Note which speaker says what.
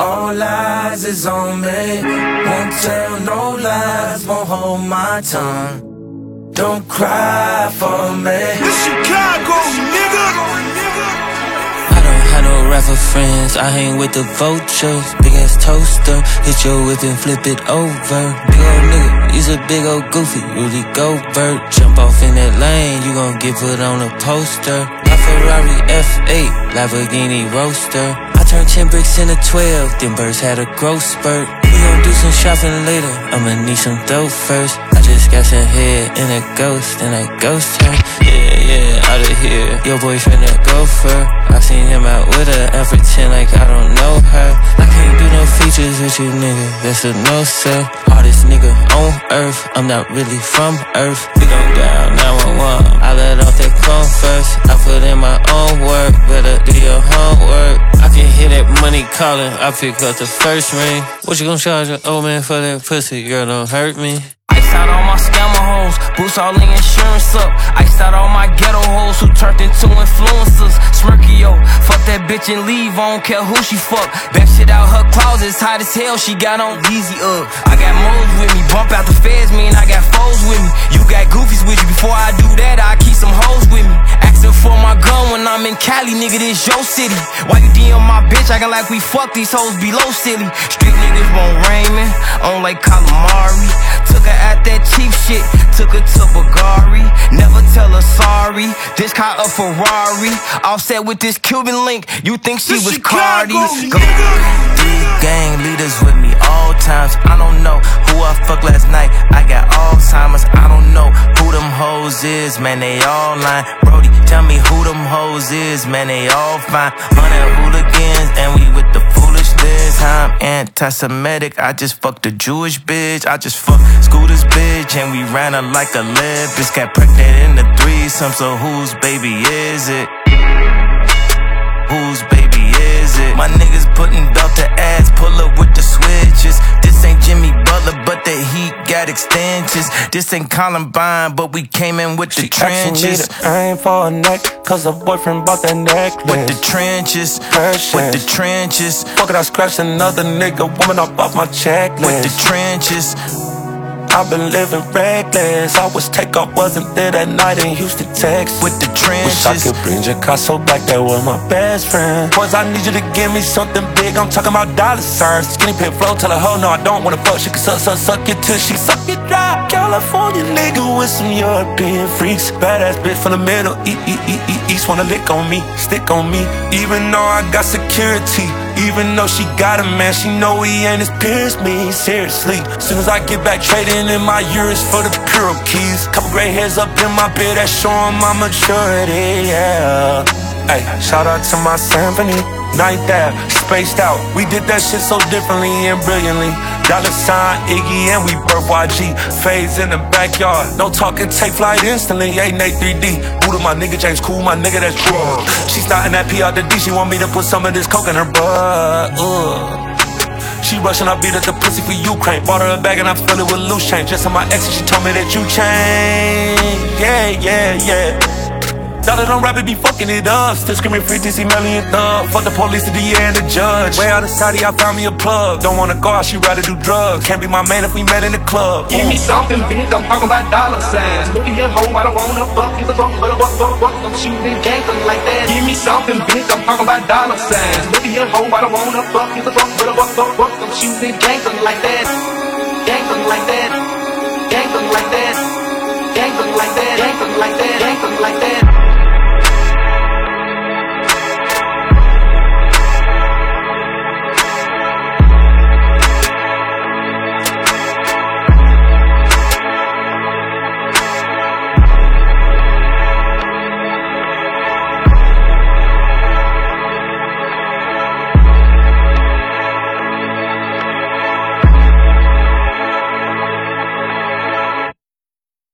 Speaker 1: All eyes is on me. Won't tell no lies, won't hold my tongue. Don't cry for me.
Speaker 2: This Chicago, nigga.
Speaker 3: I don't have no rapper friends, I hang with the vultures. Big ass toaster, hit your whip and flip it over. Big old nigga, he's a big old goofy, Rudy Gobert. Jump off in that lane, you gon' get put on a poster. My Ferrari F8, Lamborghini Roadster. I turned 10 bricks into 12, then birds had a growth spurt. We gon' do some shopping later, I'ma need some dough first. I just got some head in a ghost, and that ghost turn. Yeah, yeah, out of here. Your boyfriend a gopher. I seen him out with her, and pretend like I don't know her. I can't do no features with you, nigga. That's a no, sir. Hardest nigga on earth. I'm not really from earth. We gon' down 911. I let off that first. I put in my own work. Better do your homework. I can hear that money calling. I pick up the first ring. What you gon' charge an old man for that pussy? Girl, don't hurt me.
Speaker 4: Iced out all my scammer hoes, boost all the insurance up. Iced out all my ghetto hoes who turned into influencers. Smirkio, fuck that bitch and leave, I don't care who she fuck. Back shit out her closet, hot as hell, she got on Easy up. I got moles with me, bump out the feds, man, I got foes with me. You got goofies with you, before I do that, I keep some hoes with me. Asking for my gun when I'm in Cali, nigga, this your city. Why you DM my bitch, acting like we fuck these hoes below silly. Street niggas won't Raymond, on like calamari. Took her at that cheap shit, took her to Bulgari. Never sorry. This car a Ferrari. Offset with this Cuban link, you think she
Speaker 2: This
Speaker 4: was
Speaker 2: Chicago,
Speaker 4: Cardi?
Speaker 2: nigga.
Speaker 1: Three gang leaders with me all times. I don't know who I fucked last night. I got Alzheimer's. I don't know who them hoes is. Man, they all lying. Brody, tell me who them hoes is. Man, they all fine. Hundred hooligans, and we with the foolishness. I'm anti-Semitic. I just fucked a Jewish bitch. I just fucked Scooter's bitch, and we ran her like a lip. Bitch got pregnant in the threesome. So whose baby is it? Whose baby is it? My niggas putting belt to ass, pull up with the switches. This ain't Jimmy got extensions. This ain't Columbine, but we came in with the
Speaker 5: Asking me
Speaker 1: trenches.
Speaker 5: I ain't for a neck, cause her boyfriend bought that necklace.
Speaker 1: With the trenches, Precious. with the trenches,
Speaker 5: Fuck it, I scratched another nigga, woman up off my checklist.
Speaker 1: with the trenches.
Speaker 5: I've been living reckless. I was take off, wasn't there that night in Houston, Texas.
Speaker 1: With the trenches.
Speaker 5: Wish I could bring Picasso back, that was my best friend. Boys, I need you to give me something big. I'm talking about dollar signs. Skinny pit flow, tell her, hoe, no, I don't wanna fuck. She can suck, suck, suck it till she suck it dry. California nigga with some European freaks. Badass bitch from the middle, e e e e east wanna lick on me, stick on me. Even though I got security, even though she got a man, she know he ain't as pierce me. Seriously, soon as I get back trading in my euros for the pure keys. Couple gray hairs up in my beard that showing my maturity. Yeah. Hey, shout out to my symphony. Night that spaced out. We did that shit so differently and brilliantly. Dollar sign Iggy and we birth YG. Fades in the backyard. No talking, take flight instantly. Ain't Nate 3D. Buddha, my nigga James Cool, my nigga that's drug. She starting that P out the D. She want me to put some of this coke in her butt. Ugh. She rushing, I beat up the pussy for Ukraine. Bought her a bag and I fill it with loose change. Just on my ex, and she told me that you changed. Yeah, yeah, yeah. Dollar don't rap it, be fucking it up. Still screaming free DC million thug. Fuck the police, the DA, and the judge. Way out of Saudi, I found me a plug. Don't wanna go out, she rather do drugs. Can't be my man if we met in the club.
Speaker 6: Give me something big, I'm talking about dollar signs. Look at your hoe, I don't wanna fuck you, but but but but but I'm shooting gangster like that. Give me something big, I'm talking about dollar signs. Look at your hoe, I don't wanna fuck you, but but but but but but I'm shooting gangster like that. Gangster like that. Gangster like that. Gangster like that. Gangster like that. Gangster like that.